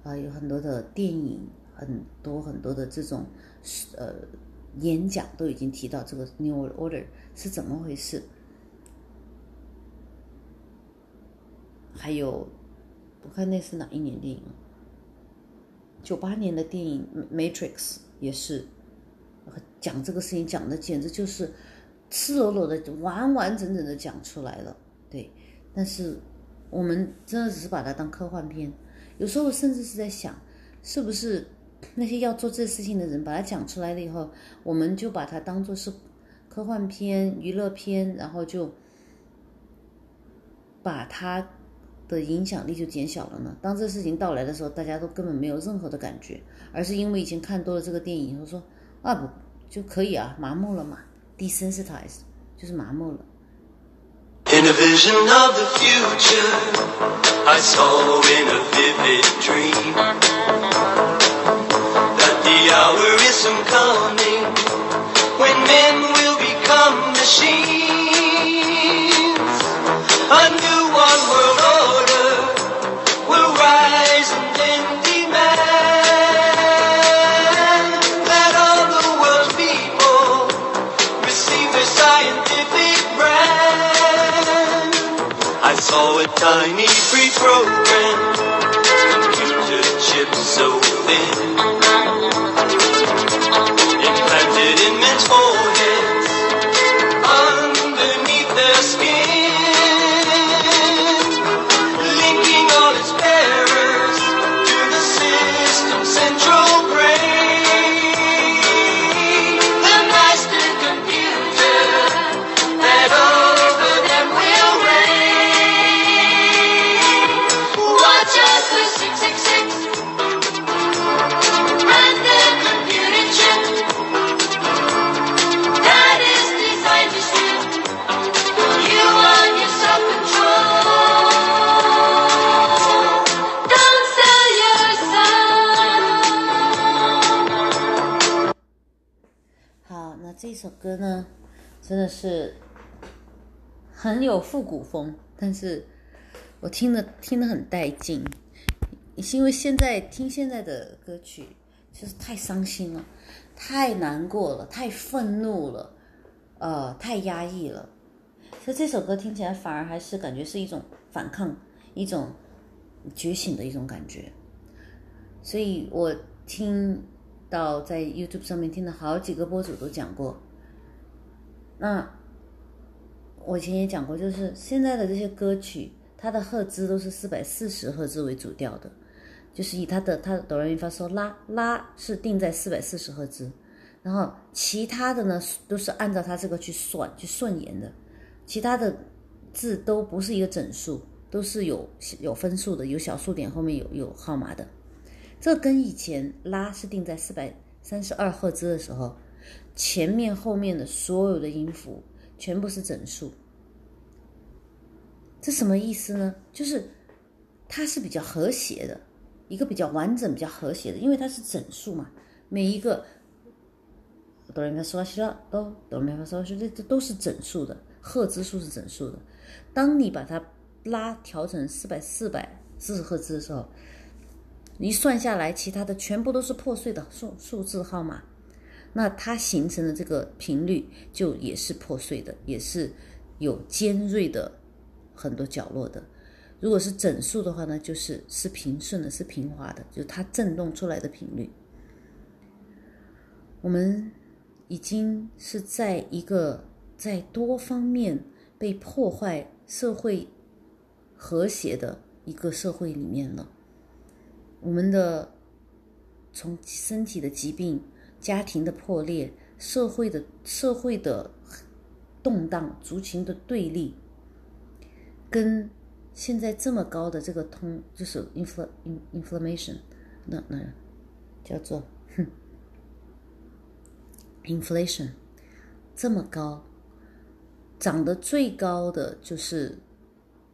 S1: 啊，有很多的电影，很多很多的这种呃演讲都已经提到这个 New Order 是怎么回事。还有，我看那是哪一年电影？九八年的电影《Matrix》也是讲这个事情，讲的简直就是赤裸裸的、完完整整的讲出来了。对，但是我们真的只是把它当科幻片，有时候甚至是在想，是不是那些要做这事情的人把它讲出来了以后，我们就把它当做是科幻片、娱乐片，然后就把它的影响力就减小了呢？当这事情到来的时候，大家都根本没有任何的感觉，而是因为以前看多了这个电影以后说啊不就可以啊，麻木了嘛，desensitized，就是麻木了。
S3: In a vision of the future, I saw in a vivid dream
S1: 是很有复古风，但是我听的听得很带劲，是因为现在听现在的歌曲就是太伤心了，太难过了，太愤怒了，呃，太压抑了，所以这首歌听起来反而还是感觉是一种反抗，一种觉醒的一种感觉。所以我听到在 YouTube 上面听的好几个博主都讲过，那我以前也讲过，就是现在的这些歌曲，它的赫兹都是四百四十赫兹为主调的，就是以它的它的哆来咪发嗦拉拉是定在四百四十赫兹，然后其他的呢都是按照它这个去算去顺延的，其他的字都不是一个整数，都是有有分数的，有小数点后面有有号码的。这跟以前拉是定在四百三十二赫兹的时候，前面后面的所有的音符全部是整数。这什么意思呢？就是它是比较和谐的，一个比较完整、比较和谐的，因为它是整数嘛，每一个哆来咪发嗦拉西拉哆哆来咪发嗦拉西这这都是整数的，赫兹数是整数的。当你把它拉调成四百四百四十赫兹的时候，一算下来，其他的全部都是破碎的数数字号码，那它形成的这个频率就也是破碎的，也是有尖锐的很多角落的。如果是整数的话呢，就是是平顺的，是平滑的，就是它振动出来的频率。我们已经是在一个在多方面被破坏、社会和谐的一个社会里面了。我们的从身体的疾病、家庭的破裂、社会的社会的动荡、族群的对立，跟现在这么高的这个通就是 infl inflammation，那那叫做哼 inflation 这么高，涨得最高的就是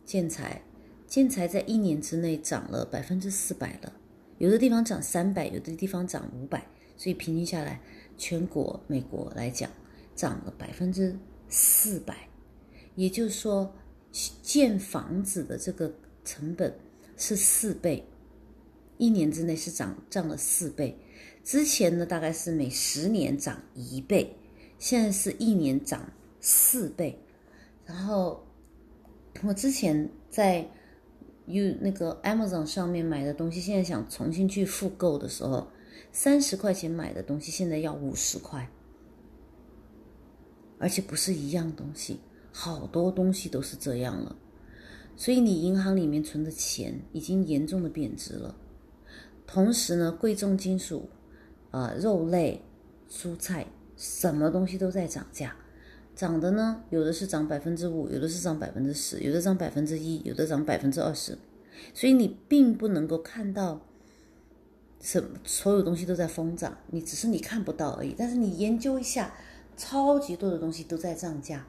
S1: 建材，建材在一年之内涨了百分之四百了。有的地方涨三百，有的地方涨五百，所以平均下来，全国美国来讲涨了百分之四百，也就是说，建房子的这个成本是四倍，一年之内是涨涨了四倍。之前呢，大概是每十年涨一倍，现在是一年涨四倍。然后我之前在 U 那个 Amazon 上面买的东西，现在想重新去复购的时候，三十块钱买的东西现在要五十块，而且不是一样东西，好多东西都是这样了。所以你银行里面存的钱已经严重的贬值了。同时呢，贵重金属、啊、肉类、蔬菜，什么东西都在涨价，涨的呢，有的是涨百分之五，有的是涨百分之十，有的涨百分之一，有的涨百分之二十，所以你并不能够看到什么所有东西都在疯涨，你只是你看不到而已。但是你研究一下，超级多的东西都在涨价，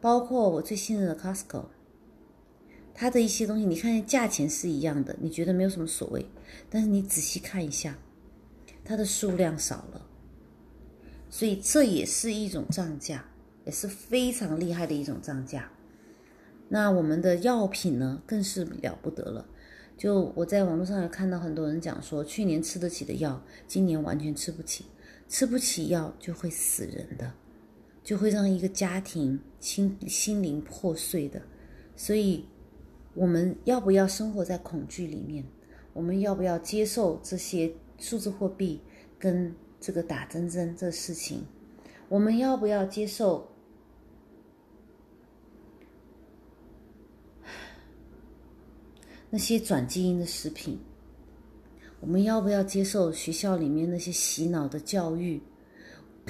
S1: 包括我最信任的 Costco，它的一些东西，你看价钱是一样的，你觉得没有什么所谓，但是你仔细看一下，它的数量少了，所以这也是一种涨价，也是非常厉害的一种涨价。那我们的药品呢，更是了不得了。就我在网络上有看到很多人讲说，去年吃得起的药，今年完全吃不起，吃不起药就会死人的，就会让一个家庭心心灵破碎的。所以，我们要不要生活在恐惧里面？我们要不要接受这些数字货币跟这个打针针这事情？我们要不要接受？那些转基因的食品，我们要不要接受学校里面那些洗脑的教育？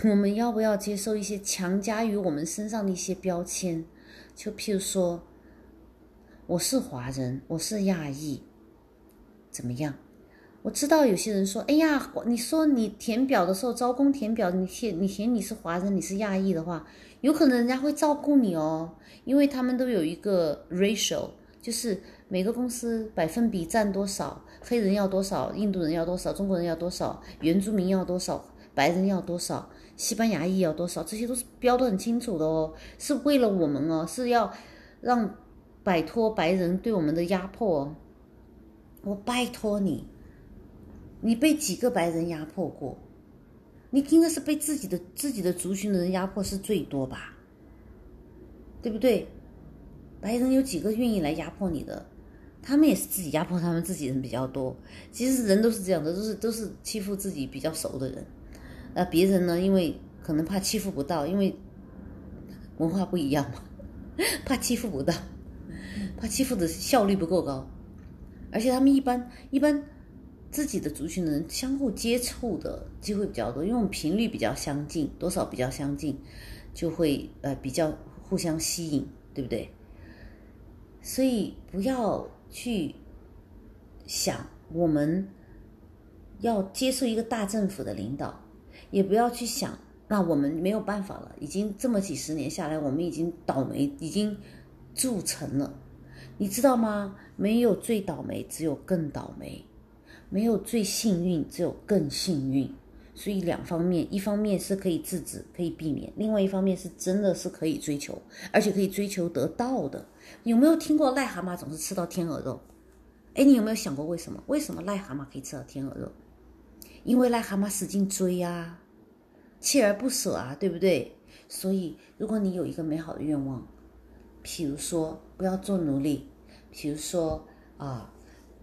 S1: 我们要不要接受一些强加于我们身上的一些标签？就譬如说，我是华人，我是亚裔，怎么样？我知道有些人说：“哎呀，你说你填表的时候招工填表，你填你填你是华人，你是亚裔的话，有可能人家会照顾你哦，因为他们都有一个 ratio，就是每个公司百分比占多少，黑人要多少，印度人要多少，中国人要多少，原住民要多少，白人要多少，西班牙裔要多少，这些都是标得很清楚的哦，是为了我们哦，是要让摆脱白人对我们的压迫哦。我拜托你。”你被几个白人压迫过？你应该是被自己的自己的族群的人压迫是最多吧？对不对？白人有几个愿意来压迫你的？他们也是自己压迫他们自己人比较多。其实人都是这样的，都是都是欺负自己比较熟的人。那别人呢？因为可能怕欺负不到，因为文化不一样嘛，怕欺负不到，怕欺负的效率不够高，而且他们一般一般。自己的族群的人相互接触的机会比较多，因为我们频率比较相近，多少比较相近，就会呃比较互相吸引，对不对？所以不要去想我们要接受一个大政府的领导，也不要去想那我们没有办法了，已经这么几十年下来，我们已经倒霉，已经铸成了，你知道吗？没有最倒霉，只有更倒霉。没有最幸运，只有更幸运。所以两方面，一方面是可以制止、可以避免；另外一方面是真的是可以追求，而且可以追求得到的。有没有听过癞蛤蟆总是吃到天鹅肉？哎，你有没有想过为什么？为什么癞蛤蟆可以吃到天鹅肉？因为癞蛤蟆使劲追啊，锲而不舍啊，对不对？所以，如果你有一个美好的愿望，譬如说不要做奴隶，譬如说啊。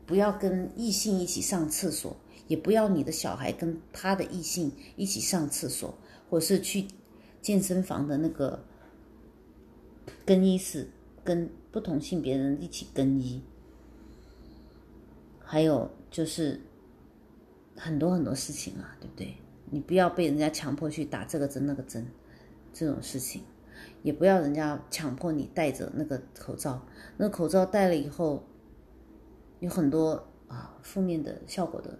S1: 不要跟异性一起上厕所，也不要你的小孩跟他的异性一起上厕所，或是去健身房的那个更衣室跟不同性别人一起更衣。还有就是很多很多事情啊，对不对？你不要被人家强迫去打这个针那个针，这种事情，也不要人家强迫你戴着那个口罩，那口罩戴了以后。有很多啊负面的效果的，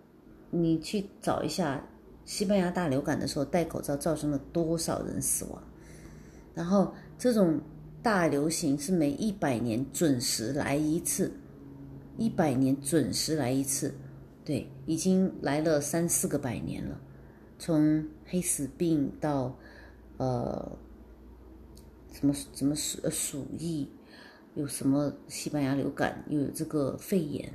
S1: 你去找一下西班牙大流感的时候戴口罩造成了多少人死亡，然后这种大流行是每一百年准时来一次，一百年准时来一次，对，已经来了三四个百年了，从黑死病到呃什么什么鼠鼠疫。有什么西班牙流感，又有这个肺炎，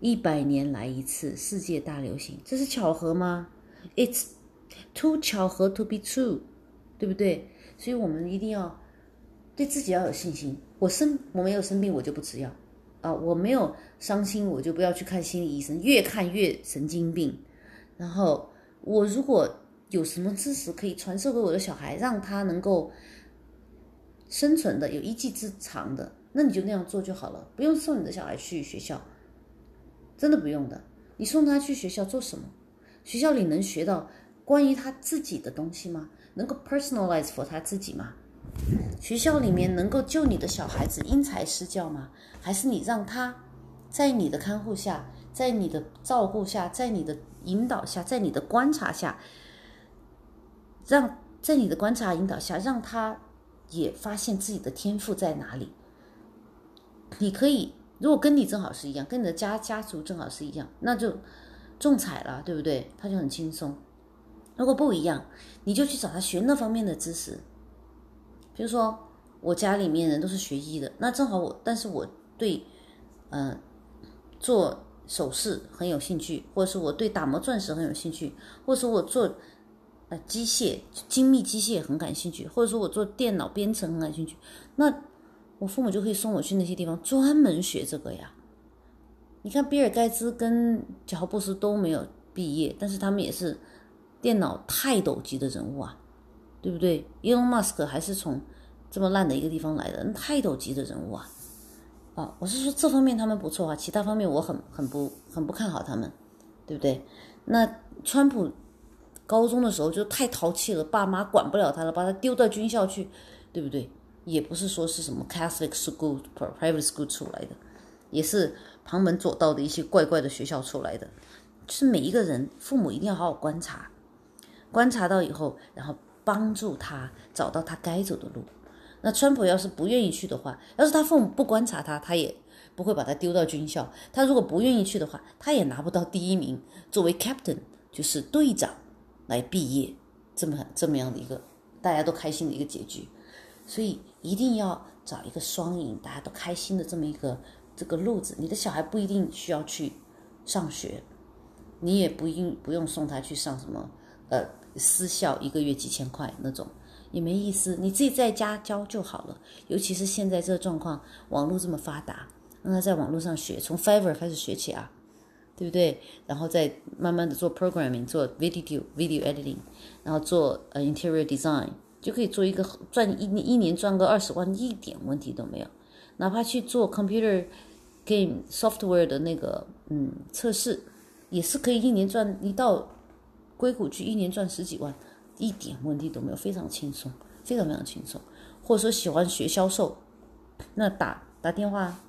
S1: 一百年来一次世界大流行，这是巧合吗？It's too 巧合 to be true，对不对？所以我们一定要对自己要有信心。我生我没有生病，我就不吃药啊！我没有伤心，我就不要去看心理医生，越看越神经病。然后我如果有什么知识可以传授给我的小孩，让他能够。生存的有一技之长的，那你就那样做就好了，不用送你的小孩去学校，真的不用的。你送他去学校做什么？学校里能学到关于他自己的东西吗？能够 personalize for 他自己吗？学校里面能够救你的小孩子因材施教吗？还是你让他在你的看护下，在你的照顾下，在你的引导下，在你的观察下，让在你的观察引导下，让他也发现自己的天赋在哪里？你可以，如果跟你正好是一样，跟你的家家族正好是一样，那就中彩了，对不对？他就很轻松。如果不一样，你就去找他学那方面的知识。比如说，我家里面人都是学医的，那正好我，但是我对，嗯、做首饰很有兴趣，或者是我对打磨钻石很有兴趣，或者说我做呃机械精密机械很感兴趣，或者说我做电脑编程很感兴趣，那我父母就可以送我去那些地方专门学这个呀。你看，比尔盖茨跟乔布斯都没有毕业，但是他们也是电脑泰斗级的人物啊，对不对？Elon Musk 还是从这么烂的一个地方来的，泰斗级的人物啊。啊，我是说这方面他们不错啊，其他方面我很很不很不看好他们，对不对？那川普高中的时候就太淘气了，爸妈管不了他了，把他丢到军校去，对不对？也不是说是什么 Catholic school、private school 出来的，也是旁门左道的一些怪怪的学校出来的。就是每一个人，父母一定要好好观察，观察到以后，然后帮助他找到他该走的路。那川普要是不愿意去的话，要是他父母不观察他，他也不会把他丢到军校。他如果不愿意去的话，他也拿不到第一名，作为 captain 就是队长来毕业，这么这么样的一个大家都开心的一个结局。所以一定要找一个双赢，大家都开心的这么一个这个路子。你的小孩不一定需要去上学，你也不用不用送他去上什么呃私校，一个月几千块那种。也没意思，你自己在家教就好了。尤其是现在这状况，网络这么发达，让他在网络上学，从 Fiverr 开始学起啊，对不对？然后再慢慢的做 programming，做 video video editing，然后做呃 interior design，就可以做一个赚一一年赚个二十万，一点问题都没有。哪怕去做 computer game software 的那个嗯测试，也是可以一年赚，你到硅谷去一年赚十几万。一点问题都没有，非常轻松，非常非常轻松。或者说喜欢学销售，那打打电话，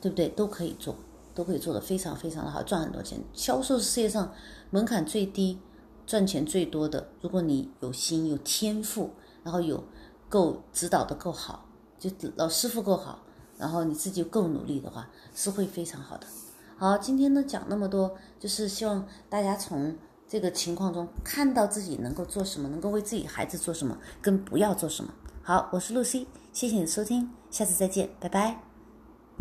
S1: 对不对？都可以做，都可以做的非常非常的好，赚很多钱。销售是世界上门槛最低、赚钱最多的。如果你有心、有天赋，然后有够指导的够好，就老师傅够好，然后你自己够努力的话，是会非常好的。好，今天呢讲那么多，就是希望大家从。这个情况中，看到自己能够做什么，能够为自己孩子做什么，跟不要做什么。好，我是露西，谢谢你的收听，下次再见，拜拜。